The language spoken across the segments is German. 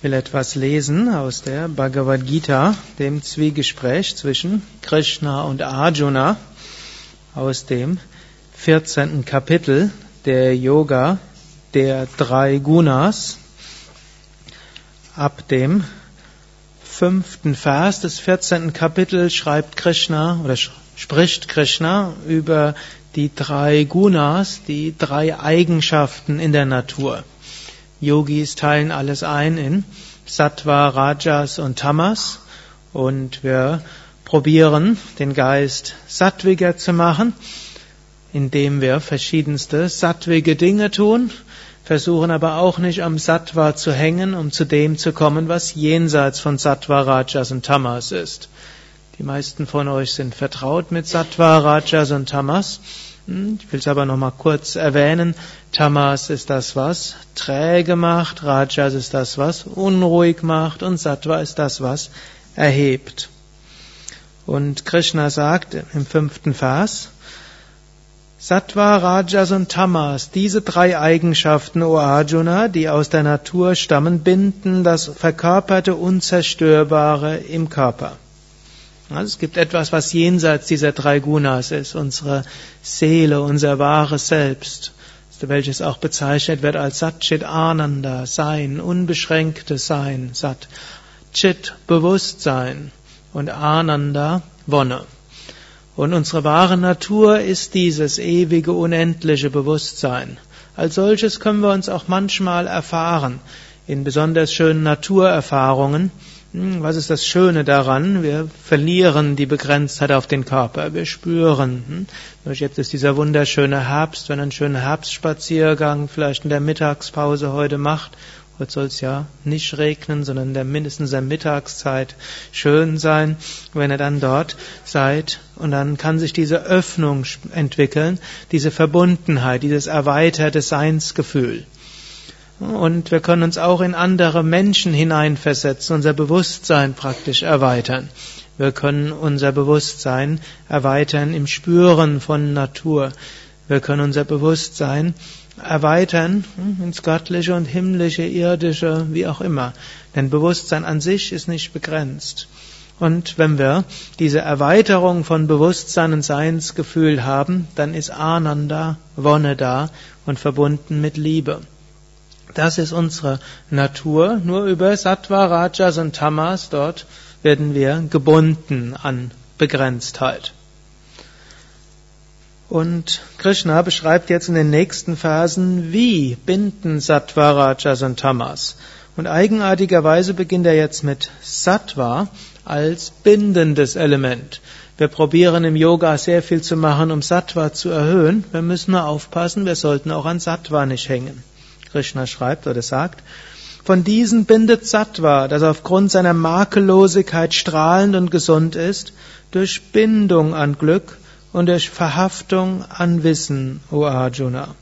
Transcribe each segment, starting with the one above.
will etwas lesen aus der Bhagavad Gita, dem Zwiegespräch zwischen Krishna und Arjuna aus dem 14. Kapitel der Yoga der drei Gunas. Ab dem fünften Vers des 14. Kapitels schreibt Krishna oder spricht Krishna über die drei Gunas, die drei Eigenschaften in der Natur. Yogis teilen alles ein in Sattva, Rajas und Tamas und wir probieren den Geist sattwiger zu machen, indem wir verschiedenste sattwige Dinge tun, versuchen aber auch nicht am Sattva zu hängen, um zu dem zu kommen, was jenseits von Sattva, Rajas und Tamas ist. Die meisten von euch sind vertraut mit Sattva, Rajas und Tamas. Hm, ich will es aber nochmal kurz erwähnen. Tamas ist das, was träge macht, Rajas ist das, was unruhig macht und Sattva ist das, was erhebt. Und Krishna sagt im fünften Vers, Sattva, Rajas und Tamas, diese drei Eigenschaften, O Arjuna, die aus der Natur stammen, binden das verkörperte Unzerstörbare im Körper. Also es gibt etwas, was jenseits dieser drei Gunas ist, unsere Seele, unser wahres Selbst, welches auch bezeichnet wird als Satchit Ananda, Sein, unbeschränktes Sein, Sat, Chit, Bewusstsein und Ananda, Wonne. Und unsere wahre Natur ist dieses ewige, unendliche Bewusstsein. Als solches können wir uns auch manchmal erfahren, in besonders schönen Naturerfahrungen, was ist das Schöne daran? Wir verlieren die Begrenztheit auf den Körper. Wir spüren. Hm, jetzt ist dieser wunderschöne Herbst, wenn ein schöner Herbstspaziergang vielleicht in der Mittagspause heute macht. Heute soll es ja nicht regnen, sondern der mindestens der Mittagszeit schön sein, wenn ihr dann dort seid. Und dann kann sich diese Öffnung entwickeln, diese Verbundenheit, dieses erweiterte Seinsgefühl. Und wir können uns auch in andere Menschen hineinversetzen, unser Bewusstsein praktisch erweitern. Wir können unser Bewusstsein erweitern im Spüren von Natur. Wir können unser Bewusstsein erweitern hm, ins Göttliche und Himmlische, Irdische, wie auch immer. Denn Bewusstsein an sich ist nicht begrenzt. Und wenn wir diese Erweiterung von Bewusstsein und Seinsgefühl haben, dann ist Ananda, Wonne da und verbunden mit Liebe. Das ist unsere Natur. Nur über Sattva, Rajas und Tamas dort werden wir gebunden an Begrenztheit. Und Krishna beschreibt jetzt in den nächsten Versen, wie binden Sattva, Rajas und Tamas. Und eigenartigerweise beginnt er jetzt mit Sattva als bindendes Element. Wir probieren im Yoga sehr viel zu machen, um Sattva zu erhöhen. Wir müssen nur aufpassen, wir sollten auch an Sattva nicht hängen. Krishna schreibt oder sagt, von diesen bindet Sattva, das aufgrund seiner Makellosigkeit strahlend und gesund ist, durch Bindung an Glück und durch Verhaftung an Wissen, O Arjuna.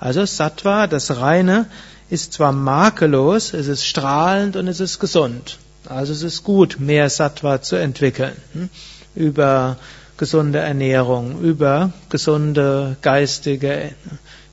Also Sattva, das Reine, ist zwar makellos, es ist strahlend und es ist gesund. Also es ist gut, mehr Sattva zu entwickeln. Hm? Über gesunde Ernährung, über gesunde geistige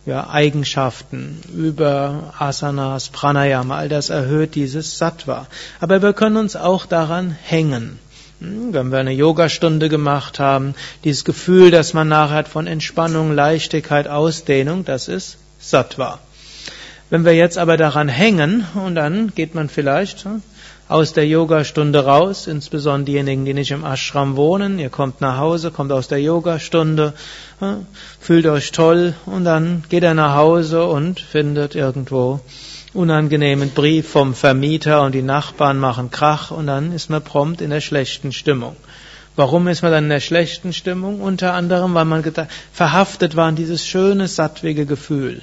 ja, Eigenschaften, über Asanas, Pranayama, all das erhöht dieses Sattva. Aber wir können uns auch daran hängen. Hm, wenn wir eine Yogastunde gemacht haben, dieses Gefühl, das man nachher hat von Entspannung, Leichtigkeit, Ausdehnung, das ist Sattva. Wenn wir jetzt aber daran hängen und dann geht man vielleicht hm, aus der Yogastunde raus, insbesondere diejenigen, die nicht im Ashram wohnen. Ihr kommt nach Hause, kommt aus der Yogastunde, fühlt euch toll und dann geht er nach Hause und findet irgendwo unangenehmen Brief vom Vermieter und die Nachbarn machen Krach und dann ist man prompt in der schlechten Stimmung. Warum ist man dann in der schlechten Stimmung? Unter anderem, weil man verhaftet war in dieses schöne, sattwige Gefühl.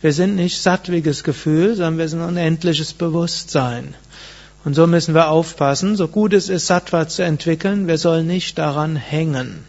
Wir sind nicht sattwiges Gefühl, sondern wir sind unendliches Bewusstsein. Und so müssen wir aufpassen, so gut es ist, Sattva zu entwickeln, wir sollen nicht daran hängen.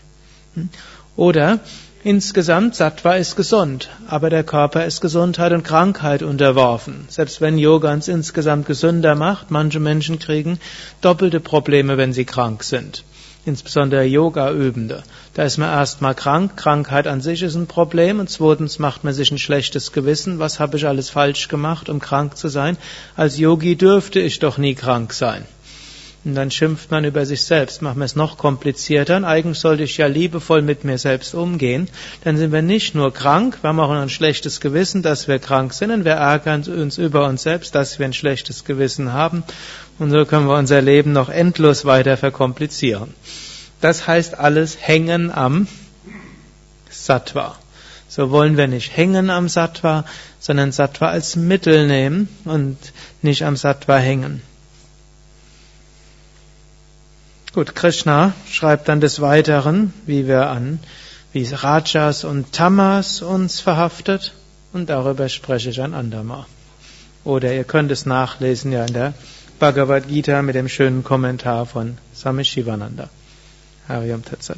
Hm? Oder insgesamt, Sattva ist gesund, aber der Körper ist Gesundheit und Krankheit unterworfen. Selbst wenn Yoga uns insgesamt gesünder macht, manche Menschen kriegen doppelte Probleme, wenn sie krank sind. Insbesondere Yoga-Übende. Da ist man erstmal krank, Krankheit an sich ist ein Problem und zweitens macht man sich ein schlechtes Gewissen, was habe ich alles falsch gemacht, um krank zu sein. Als Yogi dürfte ich doch nie krank sein. Und dann schimpft man über sich selbst, macht man es noch komplizierter. Und eigentlich sollte ich ja liebevoll mit mir selbst umgehen. Dann sind wir nicht nur krank, wir haben auch ein schlechtes Gewissen, dass wir krank sind. Und wir ärgern uns über uns selbst, dass wir ein schlechtes Gewissen haben. Und so können wir unser Leben noch endlos weiter verkomplizieren. Das heißt alles hängen am Sattva. So wollen wir nicht hängen am Sattva, sondern Sattva als Mittel nehmen und nicht am Sattva hängen. Gut, Krishna schreibt dann des Weiteren, wie wir an, wie Rajas und Tamas uns verhaftet, und darüber spreche ich ein andermal. Oder ihr könnt es nachlesen ja in der Bhagavad Gita mit dem schönen Kommentar von Swami Shivananda. Hariam Tatsat.